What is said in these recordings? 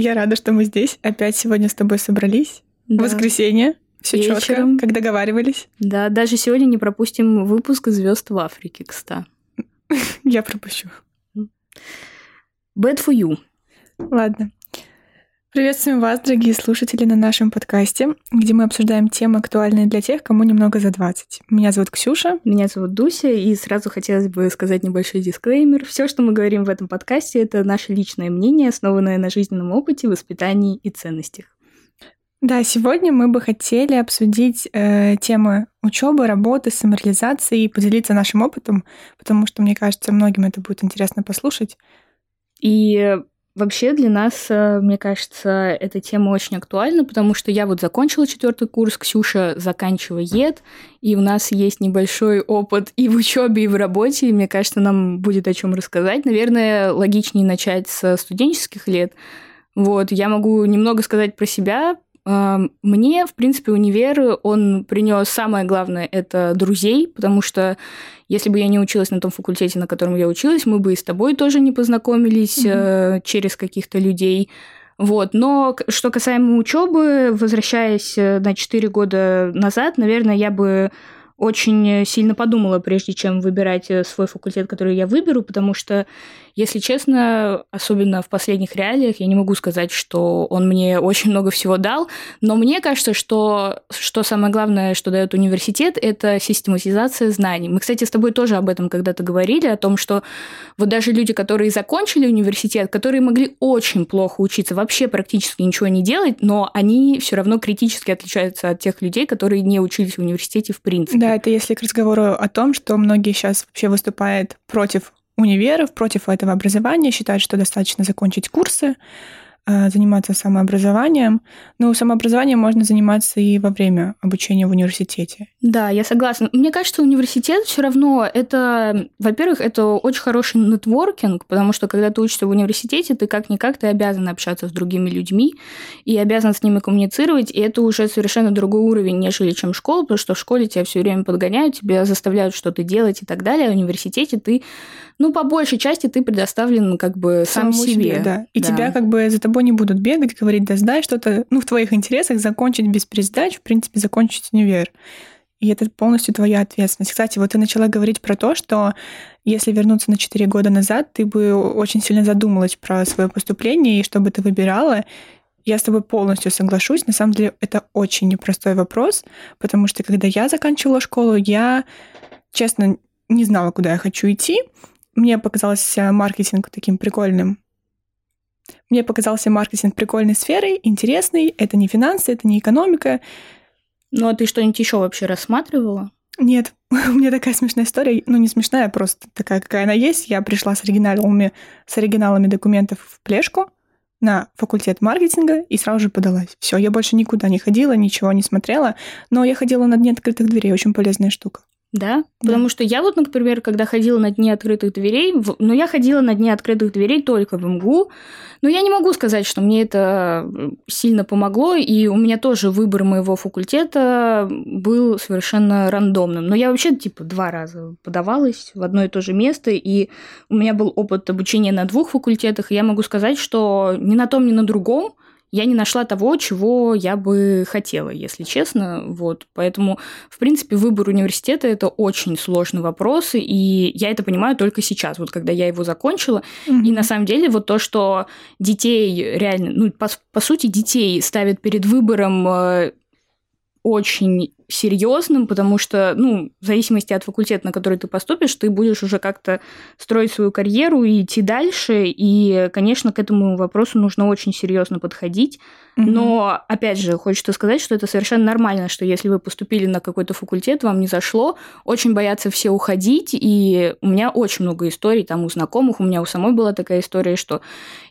Я рада, что мы здесь. Опять сегодня с тобой собрались. Да. Воскресенье. Все четко, как договаривались. Да, даже сегодня не пропустим выпуск звезд в Африке, кстати. Я пропущу. Bad for you. Ладно. Приветствуем вас, дорогие слушатели, на нашем подкасте, где мы обсуждаем темы, актуальные для тех, кому немного за 20. Меня зовут Ксюша. Меня зовут Дуся, и сразу хотелось бы сказать небольшой дисклеймер. Все, что мы говорим в этом подкасте, это наше личное мнение, основанное на жизненном опыте, воспитании и ценностях. Да, сегодня мы бы хотели обсудить э, темы учебы, работы, самореализации и поделиться нашим опытом, потому что, мне кажется, многим это будет интересно послушать. И Вообще для нас, э, мне кажется, эта тема очень актуальна, потому что я вот закончила четвертый курс, Ксюша заканчивает, и у нас есть небольшой опыт и в учебе, и в работе, и мне кажется, нам будет о чем рассказать. Наверное, логичнее начать со студенческих лет. Вот, я могу немного сказать про себя, мне, в принципе, универ, он принес самое главное – это друзей, потому что если бы я не училась на том факультете, на котором я училась, мы бы и с тобой тоже не познакомились mm-hmm. через каких-то людей. Вот. Но что касаемо учебы, возвращаясь э, на 4 года назад, наверное, я бы очень сильно подумала, прежде чем выбирать э, свой факультет, который я выберу, потому что если честно, особенно в последних реалиях, я не могу сказать, что он мне очень много всего дал, но мне кажется, что, что самое главное, что дает университет, это систематизация знаний. Мы, кстати, с тобой тоже об этом когда-то говорили, о том, что вот даже люди, которые закончили университет, которые могли очень плохо учиться, вообще практически ничего не делать, но они все равно критически отличаются от тех людей, которые не учились в университете в принципе. Да, это если к разговору о том, что многие сейчас вообще выступают против универов против этого образования, считают, что достаточно закончить курсы, заниматься самообразованием. Но самообразованием можно заниматься и во время обучения в университете. Да, я согласна. Мне кажется, университет все равно это, во-первых, это очень хороший нетворкинг, потому что когда ты учишься в университете, ты как-никак ты обязан общаться с другими людьми и обязан с ними коммуницировать, и это уже совершенно другой уровень, нежели чем школа, потому что в школе тебя все время подгоняют, тебя заставляют что-то делать и так далее, а в университете ты, ну, по большей части ты предоставлен как бы сам Самому себе. себе. Да. И да. тебя как бы за тобой тобой не будут бегать, говорить, да сдай что-то, ну, в твоих интересах закончить без пересдач, в принципе, закончить универ. И это полностью твоя ответственность. Кстати, вот ты начала говорить про то, что если вернуться на 4 года назад, ты бы очень сильно задумалась про свое поступление и что бы ты выбирала. Я с тобой полностью соглашусь. На самом деле это очень непростой вопрос, потому что когда я заканчивала школу, я, честно, не знала, куда я хочу идти. Мне показался маркетинг таким прикольным мне показался маркетинг прикольной сферой, интересный. Это не финансы, это не экономика. Ну, а ты что-нибудь еще вообще рассматривала? Нет, у меня такая смешная история, ну не смешная, просто такая, какая она есть. Я пришла с оригиналами, с оригиналами документов в плешку на факультет маркетинга и сразу же подалась. Все, я больше никуда не ходила, ничего не смотрела, но я ходила на дне открытых дверей, очень полезная штука. Да? да? Потому что я вот, например, когда ходила на дни открытых дверей, в... ну, я ходила на дни открытых дверей только в МГУ, но я не могу сказать, что мне это сильно помогло, и у меня тоже выбор моего факультета был совершенно рандомным. Но я вообще, типа, два раза подавалась в одно и то же место, и у меня был опыт обучения на двух факультетах, и я могу сказать, что ни на том, ни на другом я не нашла того, чего я бы хотела, если честно. Вот. Поэтому, в принципе, выбор университета – это очень сложный вопрос, и я это понимаю только сейчас, вот когда я его закончила. Mm-hmm. И на самом деле вот то, что детей реально, ну, по, по сути, детей ставят перед выбором э, очень серьезным, потому что, ну, в зависимости от факультета, на который ты поступишь, ты будешь уже как-то строить свою карьеру и идти дальше. И, конечно, к этому вопросу нужно очень серьезно подходить. Но, опять же, хочется сказать, что это совершенно нормально, что если вы поступили на какой-то факультет, вам не зашло, очень боятся все уходить. И у меня очень много историй там у знакомых. У меня у самой была такая история, что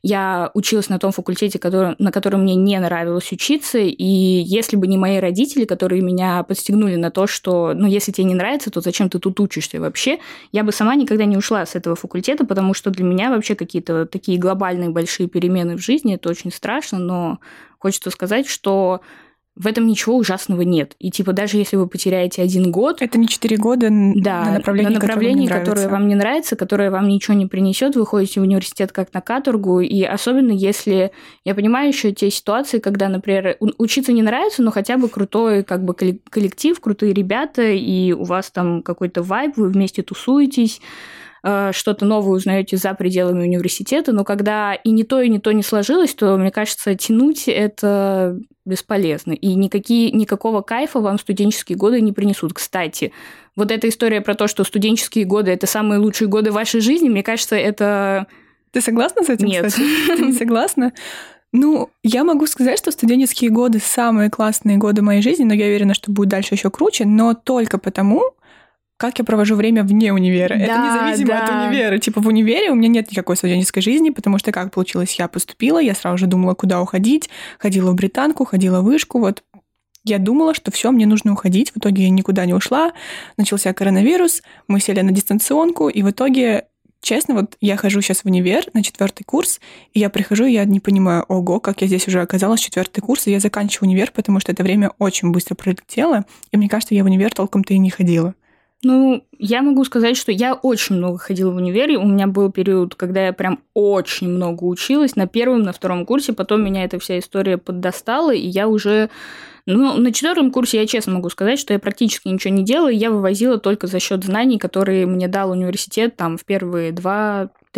я училась на том факультете, который, на котором мне не нравилось учиться. И если бы не мои родители, которые меня подстегнули на то, что, ну, если тебе не нравится, то зачем ты тут учишься вообще? Я бы сама никогда не ушла с этого факультета, потому что для меня вообще какие-то такие глобальные большие перемены в жизни, это очень страшно, но хочется сказать, что в этом ничего ужасного нет. И типа даже если вы потеряете один год... Это не четыре года да, на направлении, на направлении которое, которое вам не нравится, которое вам ничего не принесет, вы ходите в университет как на каторгу, и особенно если... Я понимаю еще те ситуации, когда, например, учиться не нравится, но хотя бы крутой как бы коллектив, крутые ребята, и у вас там какой-то вайб, вы вместе тусуетесь, что-то новое узнаете за пределами университета, но когда и не то, и не то не сложилось, то, мне кажется, тянуть это бесполезно. И никакие, никакого кайфа вам студенческие годы не принесут. Кстати, вот эта история про то, что студенческие годы – это самые лучшие годы вашей жизни, мне кажется, это... Ты согласна с этим, Нет. кстати? Ты не согласна? Ну, я могу сказать, что студенческие годы самые классные годы моей жизни, но я уверена, что будет дальше еще круче, но только потому, как я провожу время вне универа. Да, это независимо да. от универа. Типа в универе у меня нет никакой студенческой жизни, потому что как получилось, я поступила, я сразу же думала, куда уходить, ходила в британку, ходила в вышку, вот я думала, что все, мне нужно уходить. В итоге я никуда не ушла. Начался коронавирус, мы сели на дистанционку, и в итоге Честно, вот я хожу сейчас в универ на четвертый курс, и я прихожу, и я не понимаю, ого, как я здесь уже оказалась, четвертый курс, и я заканчиваю универ, потому что это время очень быстро пролетело, и мне кажется, я в универ толком-то и не ходила. Ну, я могу сказать, что я очень много ходила в универе. У меня был период, когда я прям очень много училась на первом, на втором курсе. Потом меня эта вся история поддостала, и я уже... Ну, на четвертом курсе я честно могу сказать, что я практически ничего не делала. Я вывозила только за счет знаний, которые мне дал университет там в первые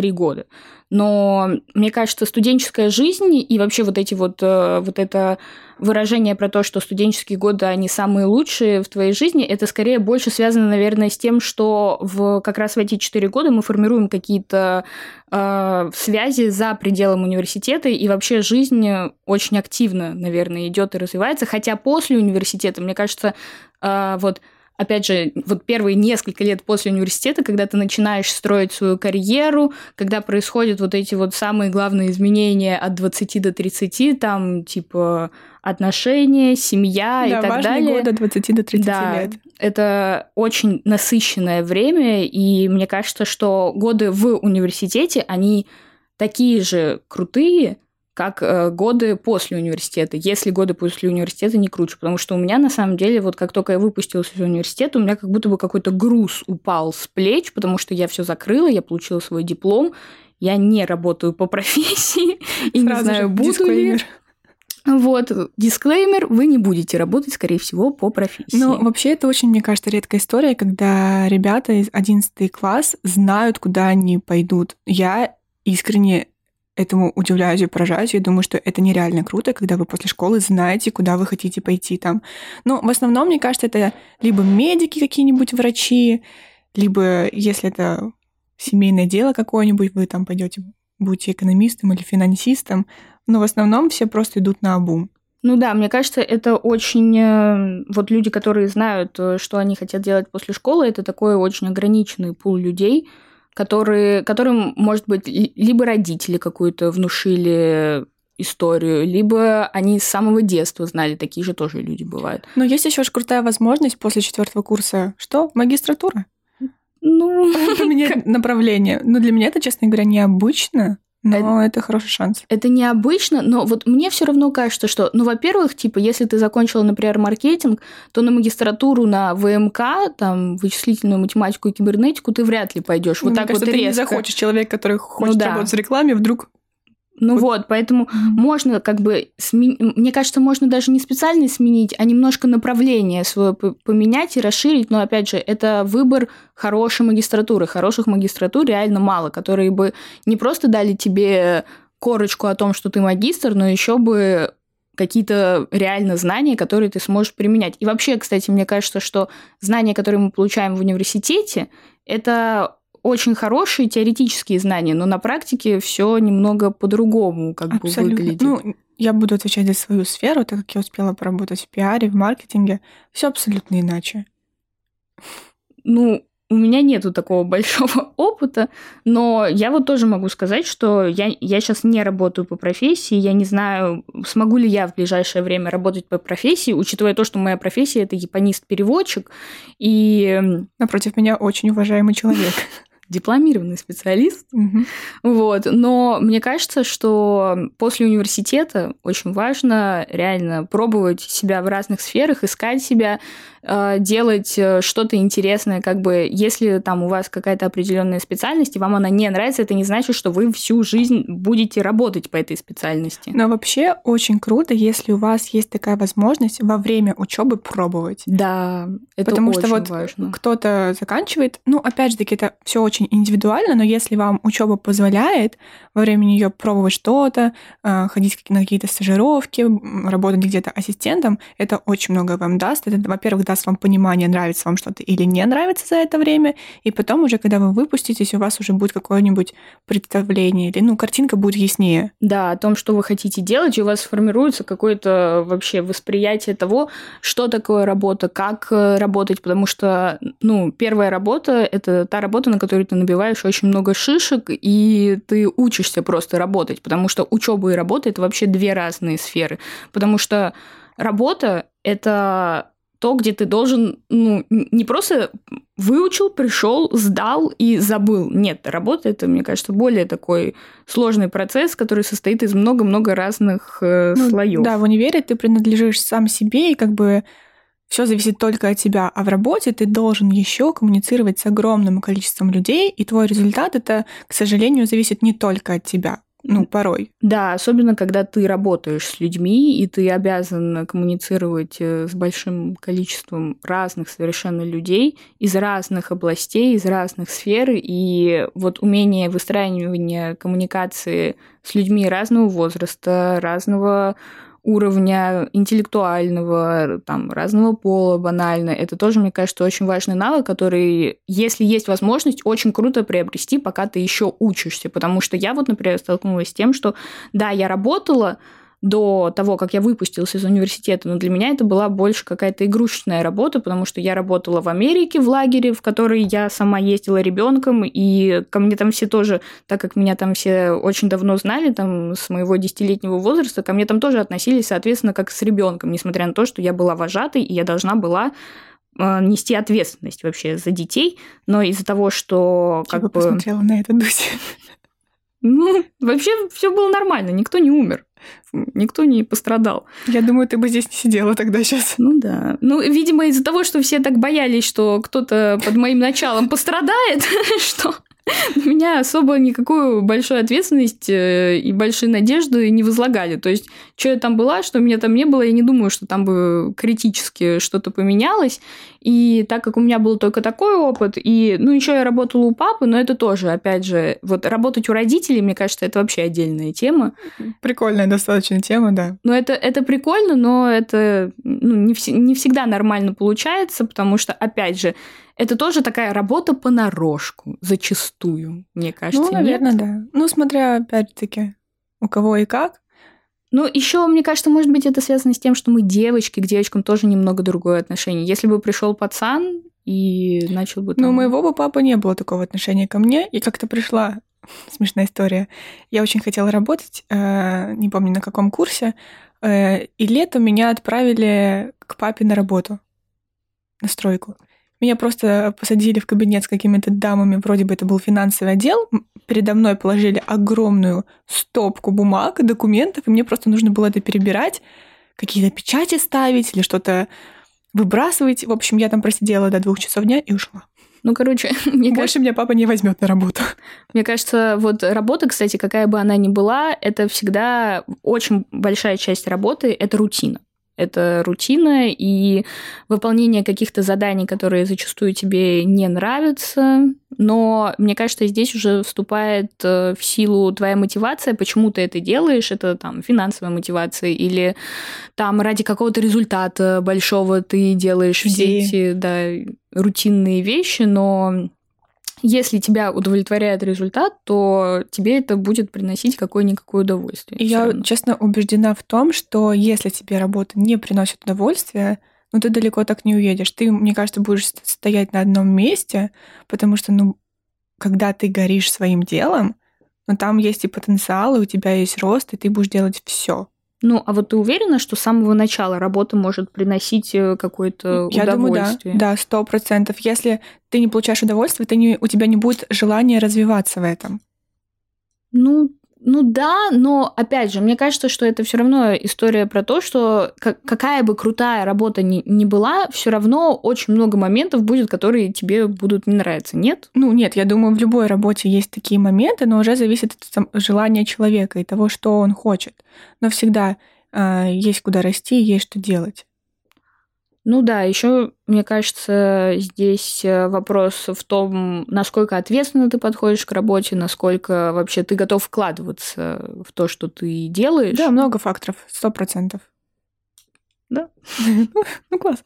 два-три года. Но мне кажется, студенческая жизнь и вообще вот эти вот, э, вот это выражение про то, что студенческие годы, они самые лучшие в твоей жизни, это скорее больше связано, наверное, с тем, что в, как раз в эти четыре года мы формируем какие-то э, связи за пределом университета, и вообще жизнь очень активно, наверное, идет и развивается. Хотя после университета, мне кажется, э, вот опять же, вот первые несколько лет после университета, когда ты начинаешь строить свою карьеру, когда происходят вот эти вот самые главные изменения от 20 до 30, там, типа, отношения, семья да, и так далее. годы от 20 до 30 да, лет. это очень насыщенное время, и мне кажется, что годы в университете, они такие же крутые, как э, годы после университета, если годы после университета не круче. Потому что у меня, на самом деле, вот как только я выпустилась из университета, у меня как будто бы какой-то груз упал с плеч, потому что я все закрыла, я получила свой диплом, я не работаю по профессии, и не знаю, буду ли. Вот, дисклеймер, вы не будете работать, скорее всего, по профессии. Ну, вообще, это очень, мне кажется, редкая история, когда ребята из 11 класс знают, куда они пойдут. Я искренне этому удивляюсь и поражаюсь. Я думаю, что это нереально круто, когда вы после школы знаете, куда вы хотите пойти там. Но в основном, мне кажется, это либо медики какие-нибудь, врачи, либо, если это семейное дело какое-нибудь, вы там пойдете, будете экономистом или финансистом. Но в основном все просто идут на обум. Ну да, мне кажется, это очень... э, Вот люди, которые знают, э, что они хотят делать после школы, это такой очень ограниченный пул людей, которые, которым, может быть, ли- либо родители какую-то внушили историю, либо они с самого детства знали, такие же тоже люди бывают. Но есть еще же крутая возможность после четвертого курса. Что? Магистратура. Ну, Поменять направление. Ну, для меня это, честно говоря, необычно, но это хороший шанс. это необычно, но вот мне все равно кажется, что, ну, во-первых, типа, если ты закончила, например, маркетинг, то на магистратуру на ВМК, там, вычислительную математику и кибернетику ты вряд ли пойдешь. Вот Мне так кажется, вот ты не резко. захочешь человек, который хочет да. работать в рекламе, вдруг... Ну Вот. поэтому можно как бы сме- мне кажется, можно даже не специально сменить, а немножко направление свое поменять и расширить. Но опять же, это выбор хорошей магистратуры. Хороших магистратур реально мало, которые бы не просто дали тебе корочку о том, что ты магистр, но еще бы какие-то реально знания, которые ты сможешь применять. И вообще, кстати, мне кажется, что знания, которые мы получаем в университете, это очень хорошие теоретические знания, но на практике все немного по-другому как бы Абсолютно. выглядит. Ну, я буду отвечать за свою сферу, так как я успела поработать в пиаре, в маркетинге. Все абсолютно иначе. Ну, у меня нету такого большого опыта, но я вот тоже могу сказать, что я, я сейчас не работаю по профессии, я не знаю, смогу ли я в ближайшее время работать по профессии, учитывая то, что моя профессия это японист-переводчик, и Напротив меня очень уважаемый человек. дипломированный специалист. Мгм. Вот. Но мне кажется, что после университета очень важно реально пробовать себя в разных сферах, искать себя, э, делать э, что-то интересное. Как бы, если там у вас какая-то определенная специальность, и вам она не нравится, это не значит, что вы всю жизнь будете работать по этой специальности. Но вообще очень круто, если у вас есть такая возможность во время учебы пробовать. Да, это Потому очень что вот важно. кто-то заканчивает, ну, опять же таки, это все очень индивидуально, но если вам учеба позволяет во время нее пробовать что-то, э, ходить на какие-то стажировки, работать где-то ассистентом, это очень много вам даст. Это, во-первых, даст вам понимание, нравится вам что-то или не нравится за это время, и потом уже, когда вы выпуститесь, у вас уже будет какое-нибудь представление, или, ну, картинка будет яснее. Да, о том, что вы хотите делать, и у вас формируется какое-то вообще восприятие того, что такое работа, как э, работать, потому что, ну, первая работа — это та работа, на которой ты набиваешь очень много шишек, и ты учишься просто работать, потому что учеба и работа — это вообще две разные сферы, потому что работа — это то, где ты должен, ну, не просто выучил, пришел, сдал и забыл. Нет, работа это, мне кажется, более такой сложный процесс, который состоит из много-много разных э, Ну, слоев. Да, в универе ты принадлежишь сам себе, и как бы все зависит только от тебя, а в работе ты должен еще коммуницировать с огромным количеством людей, и твой результат это, к сожалению, зависит не только от тебя. Ну, порой. Да, особенно когда ты работаешь с людьми, и ты обязан коммуницировать э, с большим количеством разных совершенно людей из разных областей, из разных сфер, и вот умение выстраивания коммуникации с людьми разного возраста, разного уровня интеллектуального, там, разного пола банально. Это тоже, мне кажется, очень важный навык, который, если есть возможность, очень круто приобрести, пока ты еще учишься. Потому что я вот, например, столкнулась с тем, что, да, я работала, до того, как я выпустилась из университета, но для меня это была больше какая-то игрушечная работа, потому что я работала в Америке в лагере, в который я сама ездила ребенком, и ко мне там все тоже, так как меня там все очень давно знали, там с моего десятилетнего возраста, ко мне там тоже относились, соответственно, как с ребенком, несмотря на то, что я была вожатой, и я должна была э, нести ответственность вообще за детей, но из-за того, что Как бы бы... посмотрела на это, Дуся. Ну, вообще все было нормально, никто не умер, никто не пострадал. Я думаю, ты бы здесь не сидела тогда сейчас. Ну да. Ну, видимо, из-за того, что все так боялись, что кто-то под моим началом пострадает, что на меня особо никакую большую ответственность э, и большие надежды не возлагали. То есть, что я там была, что меня там не было, я не думаю, что там бы критически что-то поменялось. И так как у меня был только такой опыт, и, ну, еще я работала у папы, но это тоже, опять же, вот работать у родителей, мне кажется, это вообще отдельная тема. Прикольная достаточно тема, да. Ну, это, это прикольно, но это ну, не, вс- не всегда нормально получается, потому что, опять же, это тоже такая работа понарошку, зачастую, мне кажется. ну, нет? наверное, да. Ну, смотря, опять-таки, у кого и как. Ну, еще, мне кажется, может быть, это связано с тем, что мы девочки, к девочкам тоже немного другое отношение. Если бы пришел пацан и начал бы Но у там... моего бы папы не было такого отношения ко мне. И как-то пришла смешная история. Я очень хотела работать, э, не помню на каком курсе, э, и летом меня отправили к папе на работу, на стройку. Меня просто посадили в кабинет с какими-то дамами, вроде бы это был финансовый отдел. Передо мной положили огромную стопку бумаг, документов, и мне просто нужно было это перебирать, какие-то печати ставить или что-то выбрасывать. В общем, я там просидела до двух часов дня и ушла. Ну, короче, мне кажется, Больше меня папа не возьмет на работу. Мне кажется, вот работа, кстати, какая бы она ни была, это всегда очень большая часть работы — это рутина. Это рутина и выполнение каких-то заданий, которые зачастую тебе не нравятся. Но мне кажется, здесь уже вступает э, в силу твоя мотивация, почему ты это делаешь. Это там финансовая мотивация или там ради какого-то результата большого ты делаешь все эти да, рутинные вещи, но если тебя удовлетворяет результат, то тебе это будет приносить какое-никакое удовольствие. Я, равно. честно, убеждена в том, что если тебе работа не приносит удовольствия, ну ты далеко так не уедешь. Ты, мне кажется, будешь ст- стоять на одном месте, потому что, ну, когда ты горишь своим делом, ну там есть и потенциал, и у тебя есть рост, и ты будешь делать все. Ну, а вот ты уверена, что с самого начала работа может приносить э, какое-то Я удовольствие? думаю, да, да, сто процентов. Если ты не получаешь удовольствие, ты не, у тебя не будет желания развиваться в этом. Ну, ну да, но опять же, мне кажется, что это все равно история про то, что какая бы крутая работа ни, ни была, все равно очень много моментов будет, которые тебе будут не нравиться, нет? Ну нет, я думаю, в любой работе есть такие моменты, но уже зависит от желания человека и того, что он хочет. Но всегда э, есть куда расти, есть что делать. Ну да, еще, мне кажется, здесь э, вопрос в том, насколько ответственно ты подходишь к работе, насколько вообще ты готов вкладываться в то, что ты делаешь. Да, много факторов, сто процентов. Да. Ну, класс.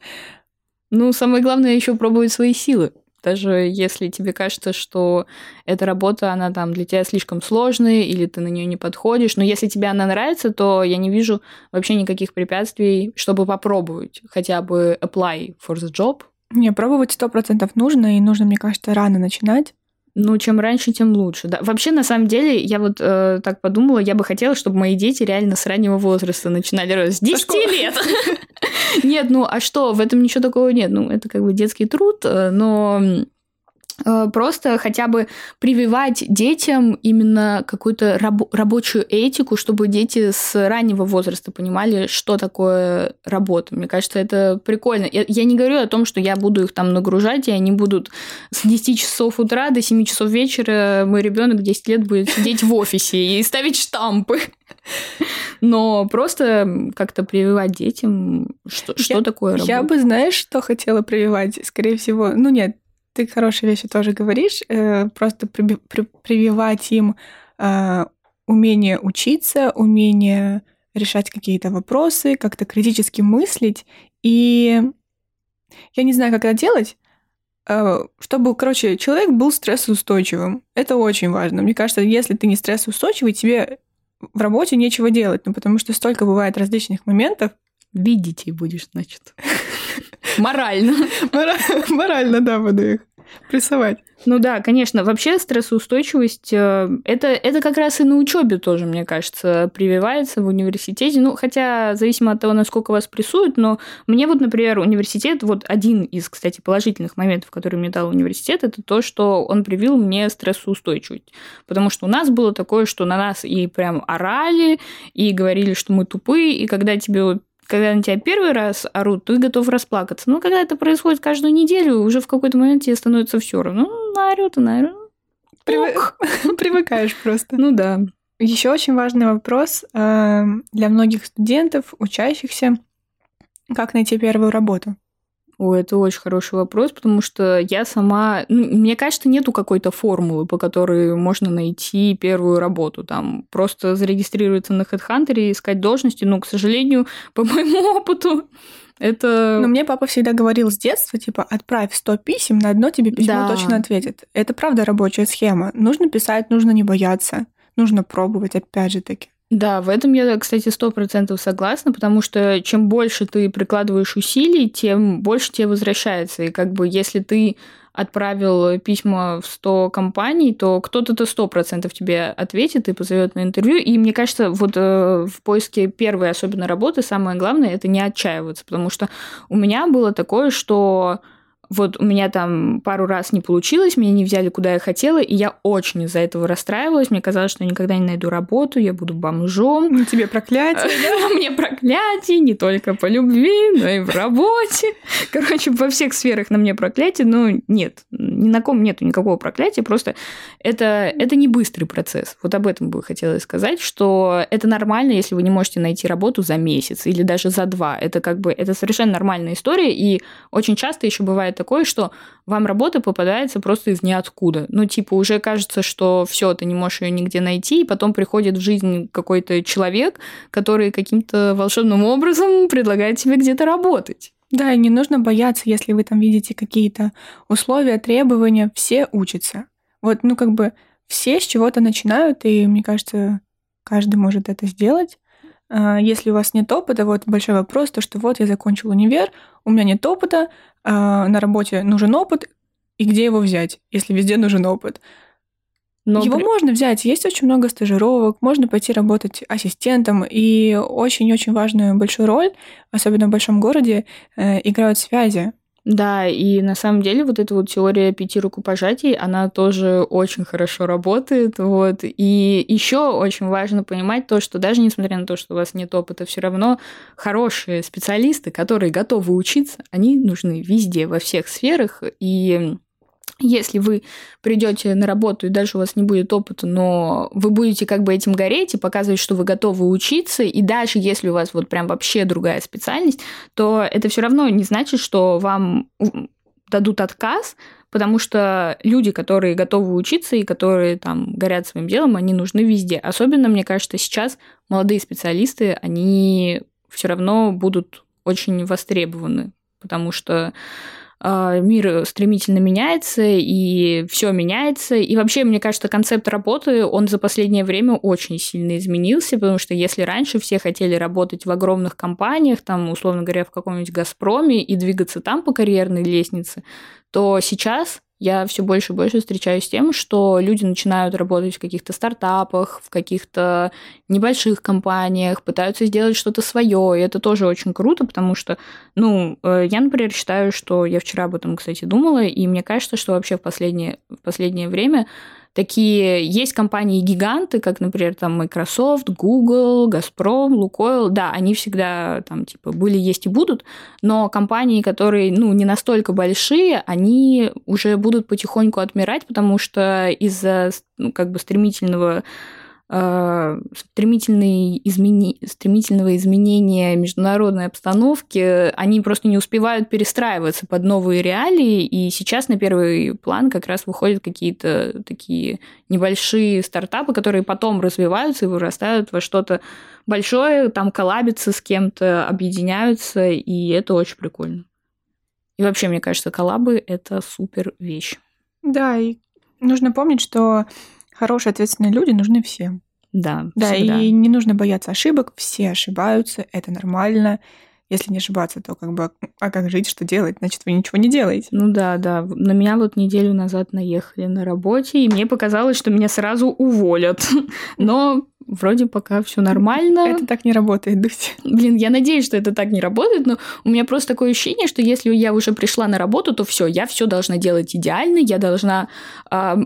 Ну, самое главное еще пробовать свои силы. Даже если тебе кажется, что эта работа, она там для тебя слишком сложная, или ты на нее не подходишь, но если тебе она нравится, то я не вижу вообще никаких препятствий, чтобы попробовать хотя бы apply for the job. Не, пробовать сто процентов нужно, и нужно, мне кажется, рано начинать. Ну, чем раньше, тем лучше. Да. Вообще, на самом деле, я вот э, так подумала, я бы хотела, чтобы мои дети реально с раннего возраста начинали с 10 лет. Нет, ну а что, в этом ничего такого нет. Ну, это как бы детский труд, э, но просто хотя бы прививать детям именно какую-то раб- рабочую этику, чтобы дети с раннего возраста понимали, что такое работа. Мне кажется, это прикольно. Я, я не говорю о том, что я буду их там нагружать, и они будут с 10 часов утра до 7 часов вечера мой ребенок 10 лет будет сидеть в офисе и ставить штампы. Но просто как-то прививать детям, что, что я, такое работа. Я бы, знаешь, что хотела прививать? Скорее всего, ну нет, ты хорошие вещи тоже говоришь. Э, просто при, при, прививать им э, умение учиться, умение решать какие-то вопросы, как-то критически мыслить. И я не знаю, как это делать, э, чтобы, короче, человек был стрессоустойчивым. Это очень важно. Мне кажется, если ты не стрессоустойчивый, тебе в работе нечего делать, ну, потому что столько бывает различных моментов. Бить детей будешь, значит. Морально. Морально, да, буду их прессовать. Ну да, конечно. Вообще стрессоустойчивость э, это, это как раз и на учебе тоже, мне кажется, прививается в университете. Ну, хотя, зависимо от того, насколько вас прессуют, но мне вот, например, университет, вот один из, кстати, положительных моментов, который мне дал университет, это то, что он привил мне стрессоустойчивость. Потому что у нас было такое, что на нас и прям орали, и говорили, что мы тупые, и когда тебе когда на тебя первый раз орут, ты готов расплакаться. Но когда это происходит каждую неделю, уже в какой-то момент тебе становится все равно. Ну, наорет и наорет. Привыкаешь просто. Ну да. Еще очень важный вопрос э, для многих студентов, учащихся, как найти первую работу. О, это очень хороший вопрос, потому что я сама... Ну, мне кажется, нету какой-то формулы, по которой можно найти первую работу. Там просто зарегистрироваться на HeadHunter и искать должности. Но, к сожалению, по моему опыту, это... Но мне папа всегда говорил с детства, типа, отправь 100 писем, на одно тебе письмо да. точно ответит. Это правда рабочая схема. Нужно писать, нужно не бояться, нужно пробовать, опять же таки. Да, в этом я, кстати, сто процентов согласна, потому что чем больше ты прикладываешь усилий, тем больше тебе возвращается. И как бы если ты отправил письма в 100 компаний, то кто-то-то 100% тебе ответит и позовет на интервью. И мне кажется, вот э, в поиске первой особенно работы самое главное это не отчаиваться, потому что у меня было такое, что вот у меня там пару раз не получилось, меня не взяли, куда я хотела, и я очень из-за этого расстраивалась. Мне казалось, что я никогда не найду работу, я буду бомжом. Ну, тебе проклятие. Мне проклятие не только по любви, но и в работе. Короче, во всех сферах на мне проклятие, но нет, ни на ком нету никакого проклятия, просто это, это не быстрый процесс. Вот об этом бы хотела сказать, что это нормально, если вы не можете найти работу за месяц или даже за два. Это как бы, это совершенно нормальная история, и очень часто еще бывает такое, что вам работа попадается просто из ниоткуда. Ну, типа, уже кажется, что все, ты не можешь ее нигде найти, и потом приходит в жизнь какой-то человек, который каким-то волшебным образом предлагает тебе где-то работать. Да, и не нужно бояться, если вы там видите какие-то условия, требования, все учатся. Вот, ну, как бы все с чего-то начинают, и мне кажется, каждый может это сделать. А, если у вас нет опыта, вот большой вопрос, то что вот я закончил универ, у меня нет опыта, а, на работе нужен опыт, и где его взять, если везде нужен опыт? Но Его при... можно взять. Есть очень много стажировок, можно пойти работать ассистентом. И очень-очень важную большую роль, особенно в большом городе, э, играют связи. Да, и на самом деле вот эта вот теория пяти рукопожатий, она тоже очень хорошо работает, вот. И еще очень важно понимать то, что даже несмотря на то, что у вас нет опыта, все равно хорошие специалисты, которые готовы учиться, они нужны везде, во всех сферах, и если вы придете на работу и дальше у вас не будет опыта, но вы будете как бы этим гореть и показывать, что вы готовы учиться, и даже если у вас вот прям вообще другая специальность, то это все равно не значит, что вам дадут отказ, потому что люди, которые готовы учиться и которые там горят своим делом, они нужны везде. Особенно, мне кажется, сейчас молодые специалисты, они все равно будут очень востребованы, потому что мир стремительно меняется, и все меняется. И вообще, мне кажется, концепт работы, он за последнее время очень сильно изменился, потому что если раньше все хотели работать в огромных компаниях, там, условно говоря, в каком-нибудь «Газпроме» и двигаться там по карьерной лестнице, то сейчас я все больше и больше встречаюсь с тем, что люди начинают работать в каких-то стартапах, в каких-то небольших компаниях, пытаются сделать что-то свое, и это тоже очень круто, потому что, ну, э, я, например, считаю, что я вчера об этом, кстати, думала, и мне кажется, что вообще в последнее, в последнее время такие есть компании-гиганты, как, например, там Microsoft, Google, Газпром, Лукойл, да, они всегда там типа были, есть и будут, но компании, которые, ну, не настолько большие, они уже будут потихоньку отмирать, потому что из-за ну, как бы стремительного стремительные измени... стремительного изменения международной обстановки, они просто не успевают перестраиваться под новые реалии, и сейчас на первый план как раз выходят какие-то такие небольшие стартапы, которые потом развиваются и вырастают во что-то большое, там коллабятся с кем-то, объединяются, и это очень прикольно. И вообще, мне кажется, коллабы — это супер вещь. Да, и нужно помнить, что Хорошие, ответственные люди нужны всем. Да, Да, всегда. и не нужно бояться ошибок, все ошибаются, это нормально. Если не ошибаться, то как бы, а как жить, что делать? Значит, вы ничего не делаете. Ну да, да. На меня вот неделю назад наехали на работе, и мне показалось, что меня сразу уволят. Но вроде пока все нормально. Это так не работает, Дуся. Блин, я надеюсь, что это так не работает, но у меня просто такое ощущение, что если я уже пришла на работу, то все, я все должна делать идеально, я должна а,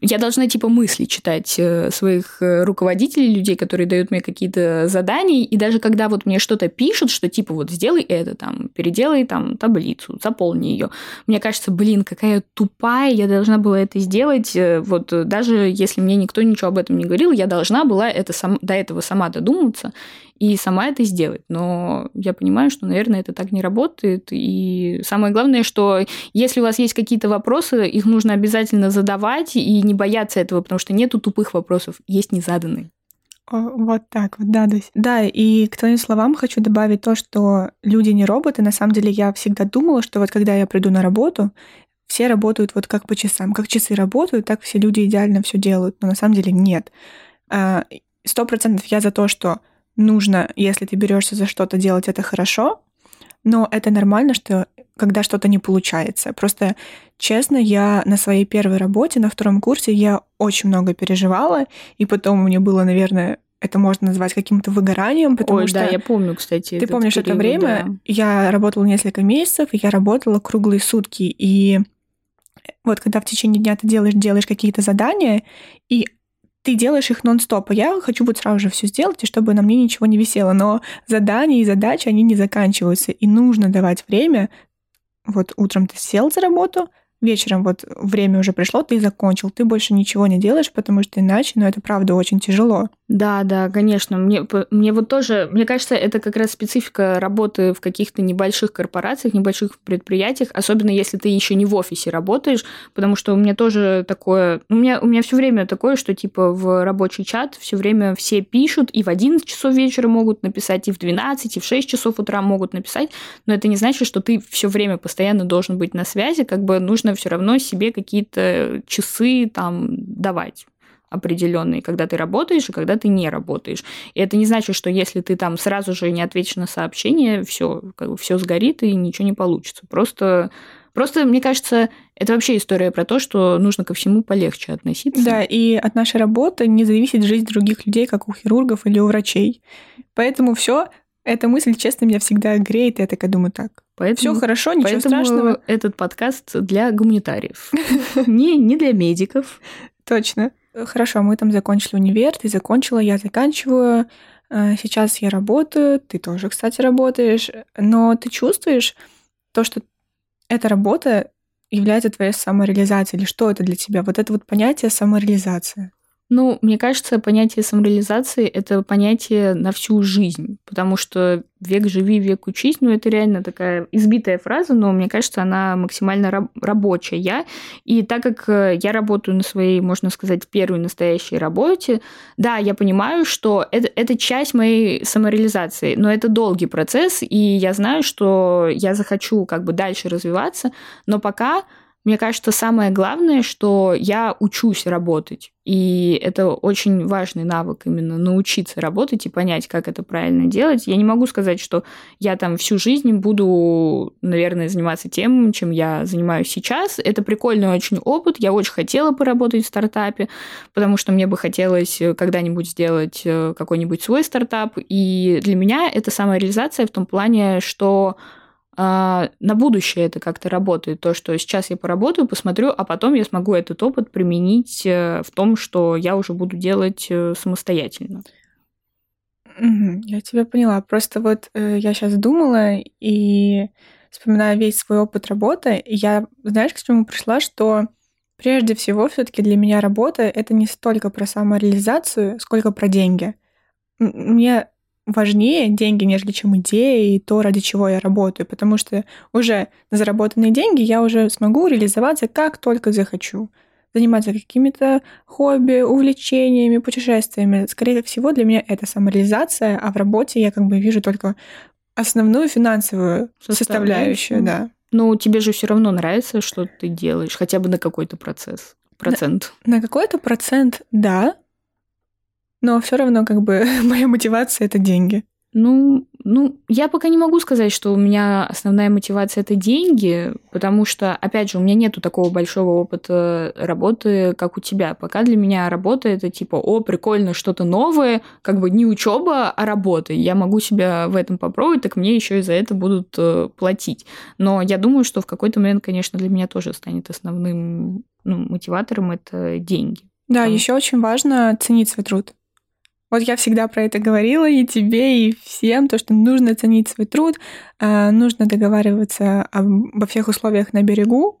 я должна типа мысли читать э, своих э, руководителей, людей, которые дают мне какие-то задания, и даже когда вот мне что-то пишут, что типа вот сделай это, там, переделай там таблицу, заполни ее. Мне кажется, блин, какая тупая, я должна была это сделать, э, вот даже если мне никто ничего об этом не говорил, я должна была это сам, до этого сама додуматься и сама это сделать. Но я понимаю, что, наверное, это так не работает. И самое главное, что если у вас есть какие-то вопросы, их нужно обязательно задавать и не бояться этого, потому что нету тупых вопросов, есть незаданные. Вот так вот, да, Дусь. Да, и к твоим словам хочу добавить то, что люди не роботы. На самом деле я всегда думала, что вот когда я приду на работу, все работают вот как по часам. Как часы работают, так все люди идеально все делают. Но на самом деле нет. А, сто процентов я за то, что нужно, если ты берешься за что-то делать, это хорошо, но это нормально, что когда что-то не получается. Просто, честно, я на своей первой работе, на втором курсе, я очень много переживала, и потом у меня было, наверное, это можно назвать каким-то выгоранием, потому Ой, что... да, я помню, кстати. Ты помнишь период, это время? Да. Я работала несколько месяцев, и я работала круглые сутки, и вот когда в течение дня ты делаешь, делаешь какие-то задания, и ты делаешь их нон-стоп, а я хочу вот сразу же все сделать, и чтобы на мне ничего не висело. Но задания и задачи, они не заканчиваются, и нужно давать время. Вот утром ты сел за работу, вечером вот время уже пришло, ты закончил, ты больше ничего не делаешь, потому что иначе, ну, это правда очень тяжело. Да, да, конечно. Мне, мне вот тоже, мне кажется, это как раз специфика работы в каких-то небольших корпорациях, небольших предприятиях, особенно если ты еще не в офисе работаешь, потому что у меня тоже такое, у меня, у меня все время такое, что типа в рабочий чат все время все пишут, и в 11 часов вечера могут написать, и в 12, и в 6 часов утра могут написать, но это не значит, что ты все время постоянно должен быть на связи, как бы нужно все равно себе какие-то часы там давать определенные, когда ты работаешь и когда ты не работаешь. И это не значит, что если ты там сразу же не ответишь на сообщение, все, как бы все сгорит и ничего не получится. Просто Просто, мне кажется, это вообще история про то, что нужно ко всему полегче относиться. Да, и от нашей работы не зависит жизнь других людей, как у хирургов или у врачей. Поэтому все, эта мысль, честно, меня всегда греет, и я такая думаю, так, Поэтому, все хорошо, ничего поэтому страшного. этот подкаст для гуманитариев. Не, не для медиков. Точно. Хорошо, мы там закончили универ, ты закончила, я заканчиваю. Э, Сейчас я работаю, ты тоже, кстати, работаешь. Но ты чувствуешь то, что эта работа является твоей самореализацией? Или что это для тебя? Вот это вот понятие самореализация. Ну, мне кажется, понятие самореализации — это понятие на всю жизнь, потому что век живи, век учись, ну, это реально такая избитая фраза, но мне кажется, она максимально раб- рабочая. И так как э, я работаю на своей, можно сказать, первой настоящей работе, да, я понимаю, что это, это часть моей самореализации, но это долгий процесс, и я знаю, что я захочу как бы дальше развиваться, но пока мне кажется, самое главное, что я учусь работать. И это очень важный навык именно научиться работать и понять, как это правильно делать. Я не могу сказать, что я там всю жизнь буду, наверное, заниматься тем, чем я занимаюсь сейчас. Это прикольный очень опыт. Я очень хотела поработать в стартапе, потому что мне бы хотелось когда-нибудь сделать э, какой-нибудь свой стартап. И для меня это самореализация в том плане, что на будущее это как-то работает. То, что сейчас я поработаю, посмотрю, а потом я смогу этот опыт применить э, в том, что я уже буду делать э, самостоятельно. Я тебя поняла. Просто вот э, я сейчас думала и вспоминая весь свой опыт работы, я, знаешь, к чему пришла, что прежде всего все-таки для меня работа это не столько про самореализацию, сколько про деньги. Мне важнее деньги, нежели чем идея и то, ради чего я работаю, потому что уже на заработанные деньги я уже смогу реализоваться как только захочу. Заниматься какими-то хобби, увлечениями, путешествиями. Скорее всего, для меня это самореализация, а в работе я как бы вижу только основную финансовую составляющую, Составляющую. да. Но тебе же все равно нравится, что ты делаешь, хотя бы на какой-то процесс, процент. На какой-то процент, да, но все равно как бы моя мотивация это деньги. Ну, ну, я пока не могу сказать, что у меня основная мотивация это деньги, потому что, опять же, у меня нету такого большого опыта работы, как у тебя. Пока для меня работа это типа, о, прикольно, что-то новое, как бы не учеба, а работа. Я могу себя в этом попробовать, так мне еще и за это будут э, платить. Но я думаю, что в какой-то момент, конечно, для меня тоже станет основным ну, мотиватором это деньги. Да, Потому- еще очень важно ценить свой труд. Вот я всегда про это говорила и тебе, и всем, то, что нужно ценить свой труд, э, нужно договариваться об- обо всех условиях на берегу.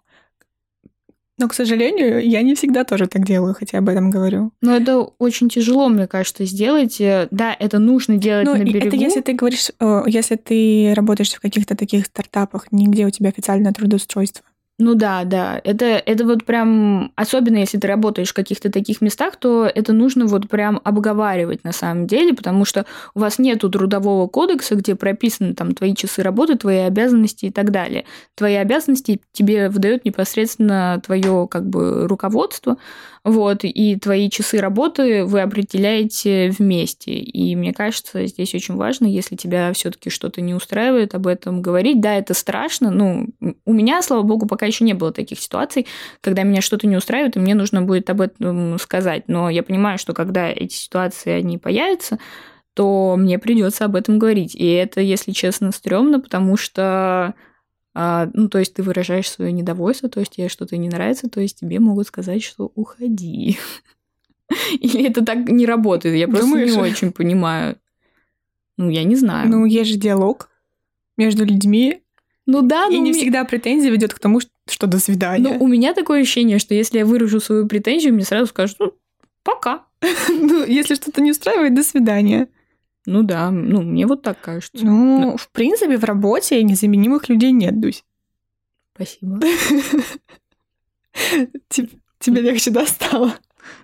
Но, к сожалению, я не всегда тоже так делаю, хотя об этом говорю. Но это очень тяжело, мне кажется, сделать. Э, Да, это нужно делать Ну, на берегу. это если ты говоришь, э, если ты работаешь в каких-то таких стартапах, нигде у тебя официальное трудоустройство. Ну да, да. Это, это вот прям, особенно если ты работаешь в каких-то таких местах, то это нужно вот прям обговаривать на самом деле, потому что у вас нету трудового кодекса, где прописаны там твои часы работы, твои обязанности и так далее. Твои обязанности тебе выдает непосредственно твое как бы руководство, вот, и твои часы работы вы определяете вместе. И мне кажется, здесь очень важно, если тебя все-таки что-то не устраивает, об этом говорить. Да, это страшно. Ну, у меня, слава богу, пока еще не было таких ситуаций, когда меня что-то не устраивает, и мне нужно будет об этом сказать. Но я понимаю, что когда эти ситуации, они появятся, то мне придется об этом говорить. И это, если честно, стрёмно, потому что а, ну, то есть ты выражаешь свое недовольство, то есть тебе что-то не нравится, то есть тебе могут сказать, что уходи. Или это так не работает? Я просто Думаешь? не очень понимаю. Ну, я не знаю. Ну, есть же диалог между людьми, Ну да, и но не ме- всегда претензия ведет к тому, что до свидания. но у меня такое ощущение, что если я выражу свою претензию, мне сразу скажут, ну, пока. Ну, если что-то не устраивает, до свидания. Ну да, ну, мне вот так кажется. Ну, в принципе, в работе незаменимых людей нет, Дусь. Спасибо. Тебе легче достало.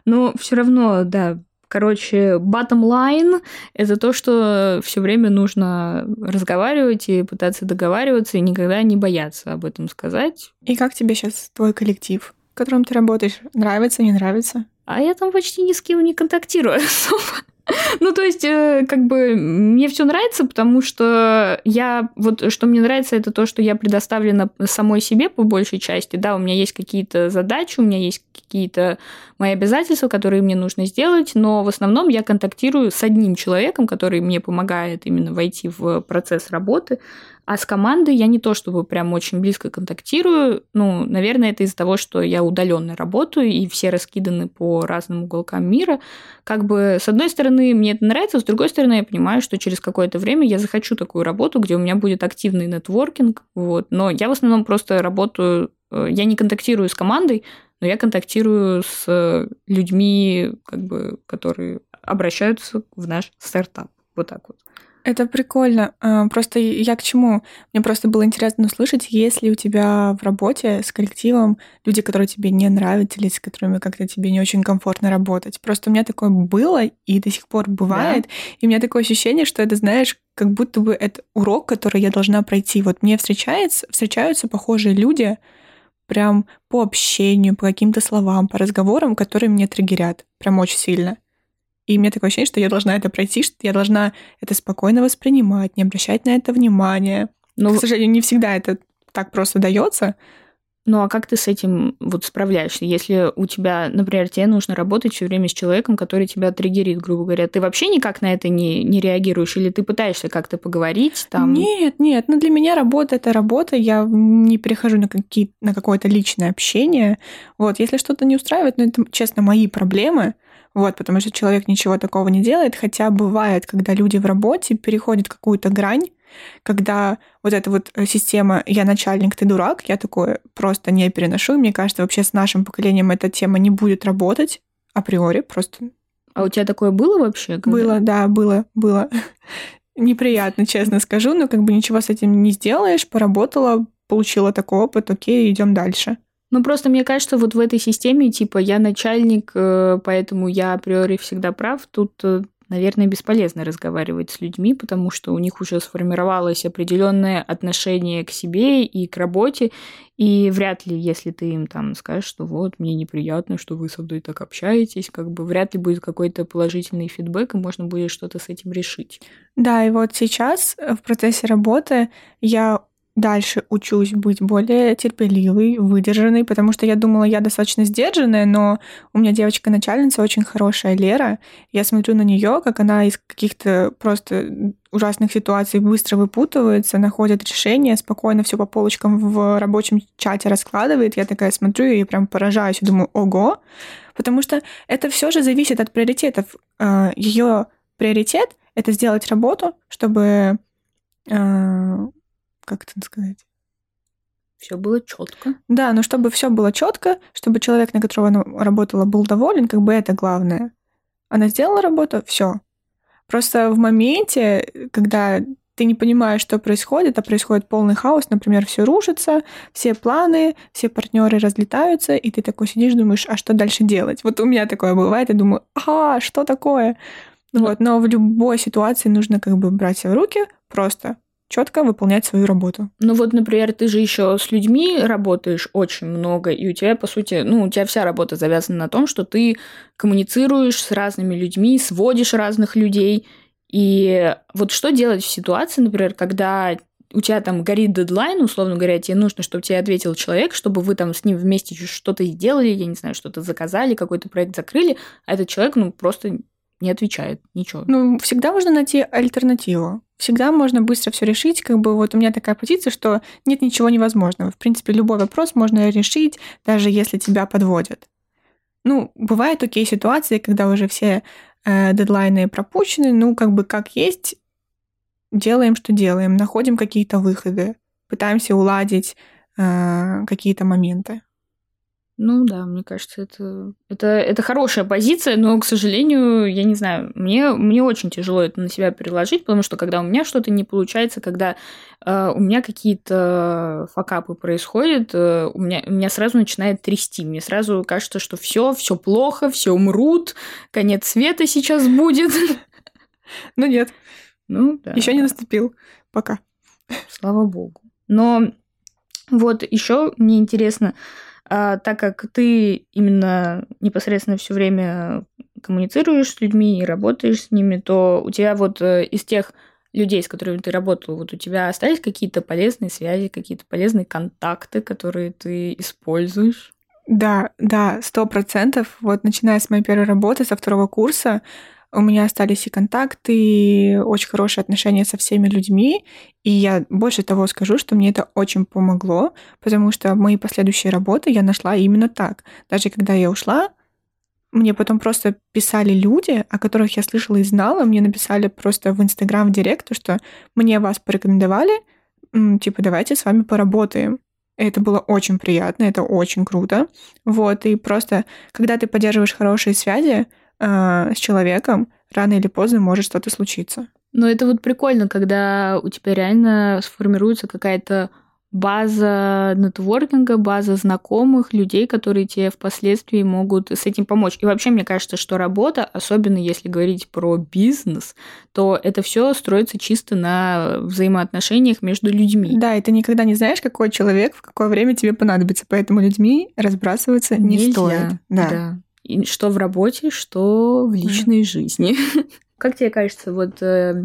Но все равно, да, короче, bottom line — это то, что все время нужно разговаривать и пытаться договариваться, и никогда не бояться об этом сказать. И как тебе сейчас твой коллектив, в котором ты работаешь? Нравится, не нравится? А я там почти ни с кем не контактирую особо. Ну, то есть, э, как бы, мне все нравится, потому что я, вот, что мне нравится, это то, что я предоставлена самой себе по большей части, да, у меня есть какие-то задачи, у меня есть какие-то мои обязательства, которые мне нужно сделать, но в основном я контактирую с одним человеком, который мне помогает именно войти в процесс работы, а с командой я не то чтобы прям очень близко контактирую. Ну, наверное, это из-за того, что я удаленно работаю, и все раскиданы по разным уголкам мира. Как бы, с одной стороны, мне это нравится, с другой стороны, я понимаю, что через какое-то время я захочу такую работу, где у меня будет активный нетворкинг. Вот. Но я в основном просто работаю, э, я не контактирую с командой, но я контактирую с людьми, как бы, которые обращаются в наш стартап. Вот так вот. Это прикольно. А, просто я к чему? Мне просто было интересно услышать, есть ли у тебя в работе с коллективом люди, которые тебе не нравятся или с которыми как-то тебе не очень комфортно работать. Просто у меня такое было и до сих пор бывает. Да. И у меня такое ощущение, что это, знаешь, как будто бы это урок, который я должна пройти. Вот мне встречается, встречаются похожие люди прям по общению, по каким-то словам, по разговорам, которые мне триггерят прям очень сильно. И мне такое ощущение, что я должна это пройти, что я должна это спокойно воспринимать, не обращать на это внимания. Но, ну, к сожалению, не всегда это так просто дается. Ну а как ты с этим вот справляешься? Если у тебя, например, тебе нужно работать все время с человеком, который тебя триггерит, грубо говоря, ты вообще никак на это не, не реагируешь? Или ты пытаешься как-то поговорить там? Нет, нет. Ну для меня работа — это работа. Я не перехожу на, какие, на какое-то личное общение. Вот, если что-то не устраивает, ну это, честно, мои проблемы. Вот, потому что человек ничего такого не делает, хотя бывает, когда люди в работе переходят какую-то грань, когда вот эта вот э, система «я начальник, ты дурак», я такое просто не переношу. Мне кажется, вообще с нашим поколением эта тема не будет работать априори, просто... А у тебя такое было вообще? Когда... Было, да, было, было. Неприятно, честно скажу, но как бы ничего с этим не сделаешь, поработала, получила такой опыт, окей, идем дальше. Ну, просто мне кажется, вот в этой системе, типа, я начальник, э, поэтому я априори всегда прав, тут, э, наверное, бесполезно разговаривать с людьми, потому что у них уже сформировалось определенное отношение к себе и к работе, и вряд ли, если ты им там скажешь, что вот, мне неприятно, что вы со мной так общаетесь, как бы вряд ли будет какой-то положительный фидбэк, и можно будет что-то с этим решить. Да, и вот сейчас в процессе работы я дальше учусь быть более терпеливой, выдержанной, потому что я думала, я достаточно сдержанная, но у меня девочка-начальница очень хорошая, Лера. Я смотрю на нее, как она из каких-то просто ужасных ситуаций быстро выпутывается, находит решение, спокойно все по полочкам в рабочем чате раскладывает. Я такая смотрю и прям поражаюсь и думаю, ого, потому что это все же зависит от приоритетов. А, Ее приоритет — это сделать работу, чтобы а, как это сказать? Все было четко. Да, но чтобы все было четко, чтобы человек, на которого она работала, был доволен, как бы это главное. Она сделала работу, все. Просто в моменте, когда ты не понимаешь, что происходит, а происходит полный хаос, например, все рушится, все планы, все партнеры разлетаются, и ты такой сидишь, думаешь, а что дальше делать? Вот у меня такое бывает, я думаю, а, что такое? Вот, но в любой ситуации нужно как бы брать себя в руки, просто четко выполнять свою работу. Ну вот, например, ты же еще с людьми работаешь очень много, и у тебя, по сути, ну, у тебя вся работа завязана на том, что ты коммуницируешь с разными людьми, сводишь разных людей. И вот что делать в ситуации, например, когда у тебя там горит дедлайн, условно говоря, тебе нужно, чтобы тебе ответил человек, чтобы вы там с ним вместе что-то сделали, я не знаю, что-то заказали, какой-то проект закрыли, а этот человек, ну, просто не отвечает, ничего. Ну, всегда можно найти альтернативу. Всегда можно быстро все решить. Как бы вот у меня такая позиция, что нет ничего невозможного. В принципе, любой вопрос можно решить, даже если тебя подводят. Ну, бывают такие ситуации, когда уже все э, дедлайны пропущены, ну, как бы как есть, делаем, что делаем, находим какие-то выходы, пытаемся уладить э, какие-то моменты. Ну да, мне кажется, это, это, это хорошая позиция, но, к сожалению, я не знаю, мне, мне очень тяжело это на себя переложить, потому что когда у меня что-то не получается, когда э, у меня какие-то факапы происходят, э, у, меня, у меня сразу начинает трясти. Мне сразу кажется, что все, все плохо, все умрут, конец света сейчас будет. Ну нет. Ну, да. Еще не наступил. Пока. Слава богу. Но вот еще мне интересно, а, так как ты именно непосредственно все время коммуницируешь с людьми и работаешь с ними, то у тебя вот э, из тех людей, с которыми ты работал, вот у тебя остались какие-то полезные связи, какие-то полезные контакты, которые ты используешь? Да, да, сто процентов. Вот начиная с моей первой работы, со второго курса, у меня остались и контакты, и очень хорошие отношения со всеми людьми. И я больше того скажу, что мне это очень помогло, потому что мои последующие работы я нашла именно так. Даже когда я ушла, мне потом просто писали люди, о которых я слышала и знала, мне написали просто в Инстаграм в директ, что мне вас порекомендовали, типа, давайте с вами поработаем. Это было очень приятно, это очень круто. Вот, и просто, когда ты поддерживаешь хорошие связи э, с человеком, рано или поздно может что-то случиться. Но это вот прикольно, когда у тебя реально сформируется какая-то база нетворкинга, база знакомых людей, которые тебе впоследствии могут с этим помочь. И вообще, мне кажется, что работа, особенно если говорить про бизнес, то это все строится чисто на взаимоотношениях между людьми. Да, и ты никогда не знаешь, какой человек в какое время тебе понадобится, поэтому людьми разбрасываться не Нельзя. стоит. Да. да. И что в работе, что в личной да. жизни. Как тебе кажется, вот э,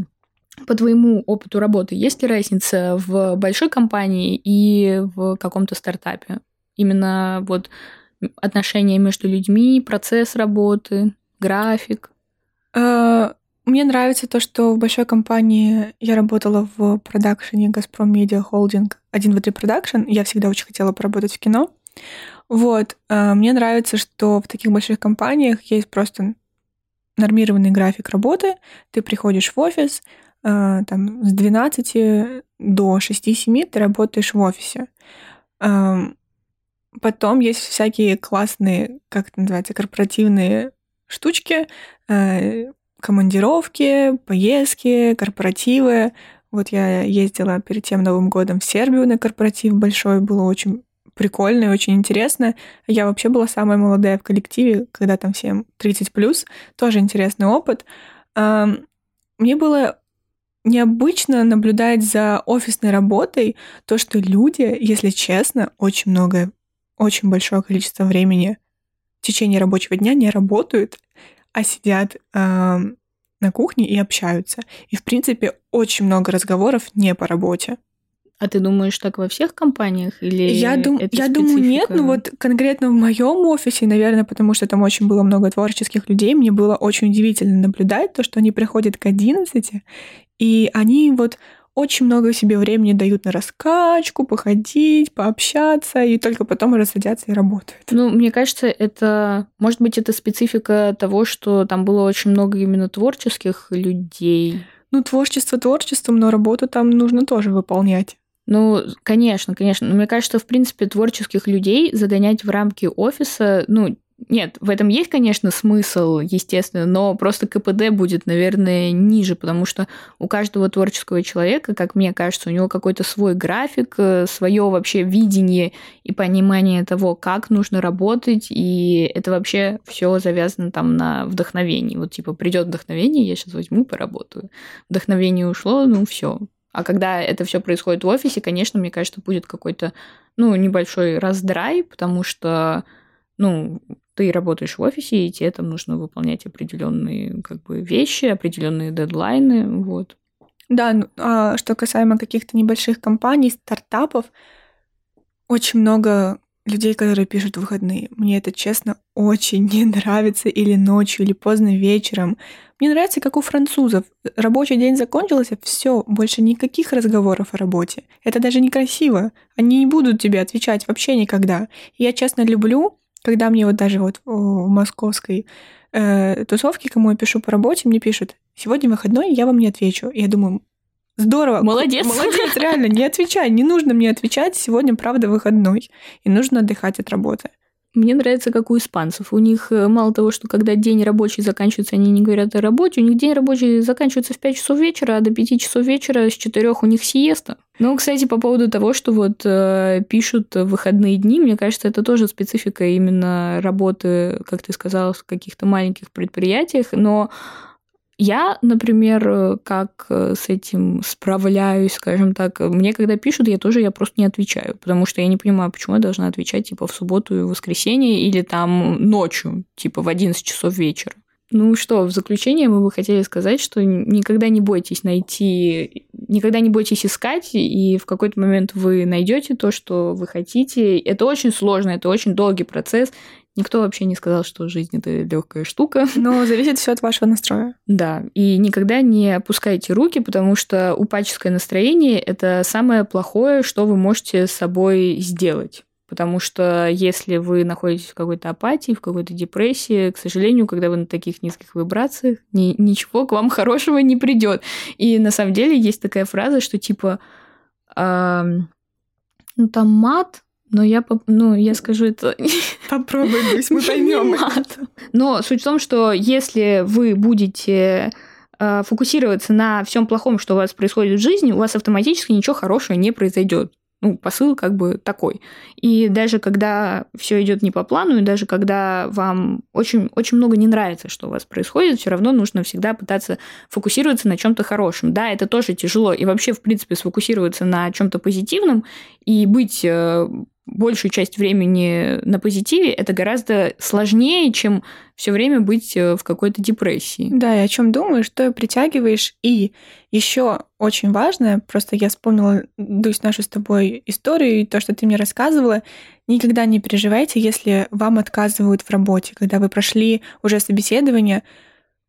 по твоему опыту работы, есть ли разница в большой компании и в каком-то стартапе? Именно вот отношения между людьми, процесс работы, график? Э, мне нравится то, что в большой компании я работала в продакшене «Газпром Медиа Холдинг» 1 в 3 продакшн. Я всегда очень хотела поработать в кино. Вот. Э, мне нравится, что в таких больших компаниях есть просто нормированный график работы. Ты приходишь в офис, а, там, с 12 до 6-7 ты работаешь в офисе. Потом есть всякие классные, как это называется, корпоративные штучки, э, командировки, поездки, корпоративы. Вот я ездила перед тем Новым годом в Сербию на корпоратив большой, было очень прикольно и очень интересно. Я вообще была самая молодая в коллективе, когда там всем 30 плюс, тоже интересный опыт. Мне было необычно наблюдать за офисной работой то, что люди, если честно, очень много, очень большое количество времени в течение рабочего дня не работают, а сидят на кухне и общаются. И, в принципе, очень много разговоров не по работе. А ты думаешь так во всех компаниях или я, дум... я думаю нет, но вот конкретно в моем офисе, наверное, потому что там очень было много творческих людей, мне было очень удивительно наблюдать то, что они приходят к 11 и они вот очень много себе времени дают на раскачку, походить, пообщаться, и только потом рассадятся и работают. Ну, мне кажется, это, может быть, это специфика того, что там было очень много именно творческих людей. Ну, творчество творчеством, но работу там нужно тоже выполнять. Ну, конечно, конечно. Но мне кажется, в принципе, творческих людей загонять в рамки офиса, ну, нет, в этом есть, конечно, смысл, естественно, но просто КПД будет, наверное, ниже, потому что у каждого творческого человека, как мне кажется, у него какой-то свой график, э, свое вообще видение и понимание того, как нужно работать, и это вообще все завязано там на вдохновении. Вот типа придет вдохновение, я сейчас возьму, поработаю. Вдохновение ушло, ну все. А когда это все происходит в офисе, конечно, мне кажется, будет какой-то, ну, небольшой раздрай, потому что ну, ты работаешь в офисе, и тебе там нужно выполнять определенные как бы вещи, определенные дедлайны, вот. Да, ну, а что касаемо каких-то небольших компаний, стартапов, очень много людей, которые пишут выходные. Мне это, честно, очень не нравится или ночью, или поздно вечером. Мне нравится, как у французов. Рабочий день закончился, все, больше никаких разговоров о работе. Это даже некрасиво. Они не будут тебе отвечать вообще никогда. я, честно, люблю когда мне вот даже вот в московской э, тусовке, кому я пишу по работе, мне пишут, сегодня выходной, я вам не отвечу. Я думаю, здорово. Молодец. Молодец, реально, не отвечай. Не нужно мне отвечать, сегодня, правда, выходной. И нужно отдыхать от работы. Мне нравится, как у испанцев. У них э, мало того, что когда день рабочий заканчивается, они не говорят о работе, у них день рабочий заканчивается в 5 часов вечера, а до 5 часов вечера с 4 у них сиеста. Ну, кстати, по поводу того, что вот э, пишут выходные дни, мне кажется, это тоже специфика именно работы, как ты сказала, в каких-то маленьких предприятиях, но я, например, как э, с этим справляюсь, скажем так, мне когда пишут, я тоже я просто не отвечаю, потому что я не понимаю, почему я должна отвечать типа в субботу и воскресенье или там ночью, типа в 11 часов вечера. Ну что, в заключение мы бы хотели сказать, что никогда не бойтесь найти, никогда не бойтесь искать, и в какой-то момент вы найдете то, что вы хотите. Это очень сложно, это очень долгий процесс. Никто вообще не сказал, что жизнь это легкая штука. Но зависит все от вашего настроя. Да, и никогда не опускайте руки, потому что упаческое настроение это самое плохое, что вы можете с собой сделать. Потому что если вы находитесь в какой-то апатии, в какой-то депрессии, к сожалению, когда вы на таких низких вибрациях, ни, ничего к вам хорошего не придет. И на самом деле есть такая фраза, что типа, э, ну там мат, но я, ну, я скажу это... Попробуй, пусть мы поймем. Но суть в том, что если вы будете э, фокусироваться на всем плохом, что у вас происходит в жизни, у вас автоматически ничего хорошего не произойдет. Ну, посыл как бы такой. И даже когда все идет не по плану, и даже когда вам очень, очень много не нравится, что у вас происходит, все равно нужно всегда пытаться фокусироваться на чем-то хорошем. Да, это тоже тяжело. И вообще, в принципе, сфокусироваться на чем-то позитивном и быть э, большую часть времени на позитиве, это гораздо сложнее, чем все время быть э, в какой-то депрессии. Да, и о чем думаешь, то и притягиваешь. И еще очень важно, просто я вспомнила, Дусь, нашу с тобой историю и то, что ты мне рассказывала, никогда не переживайте, если вам отказывают в работе, когда вы прошли уже собеседование,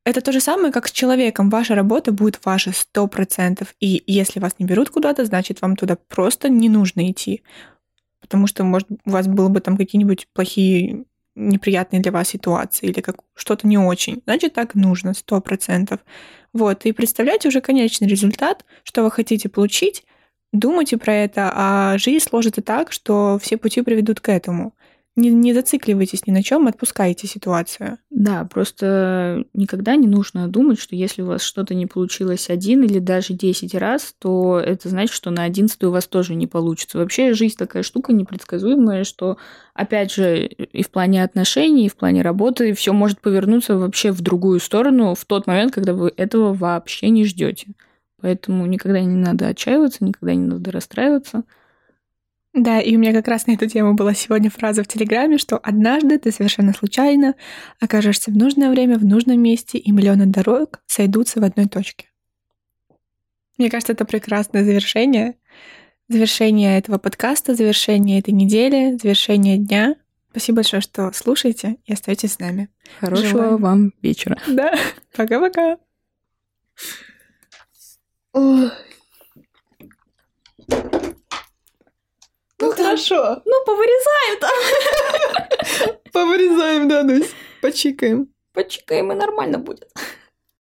это то же самое, как с человеком. Ваша работа будет ваша сто процентов. И если вас не берут куда-то, значит, вам туда просто не нужно идти потому что, может, у вас было бы там какие-нибудь плохие неприятные для вас ситуации или как что-то не очень. Значит, так нужно, сто процентов. Вот, и представляйте уже конечный результат, что вы хотите получить, думайте про это, а жизнь сложится так, что все пути приведут к этому не, не зацикливайтесь ни на чем, отпускайте ситуацию. Да, просто никогда не нужно думать, что если у вас что-то не получилось один или даже десять раз, то это значит, что на одиннадцатый у вас тоже не получится. Вообще жизнь такая штука непредсказуемая, что, опять же, и в плане отношений, и в плане работы все может повернуться вообще в другую сторону в тот момент, когда вы этого вообще не ждете. Поэтому никогда не надо отчаиваться, никогда не надо расстраиваться. Да, и у меня как раз на эту тему была сегодня фраза в Телеграме, что однажды ты совершенно случайно окажешься в нужное время, в нужном месте, и миллионы дорог сойдутся в одной точке. Мне кажется, это прекрасное завершение. Завершение этого подкаста, завершение этой недели, завершение дня. Спасибо большое, что слушаете и остаетесь с нами. Хорошего Желаем. вам вечера. Да, пока-пока. Ну хорошо. Ну, повырезаем там. Повырезаем, да, Дусь. Почикаем. Почикаем, и нормально будет.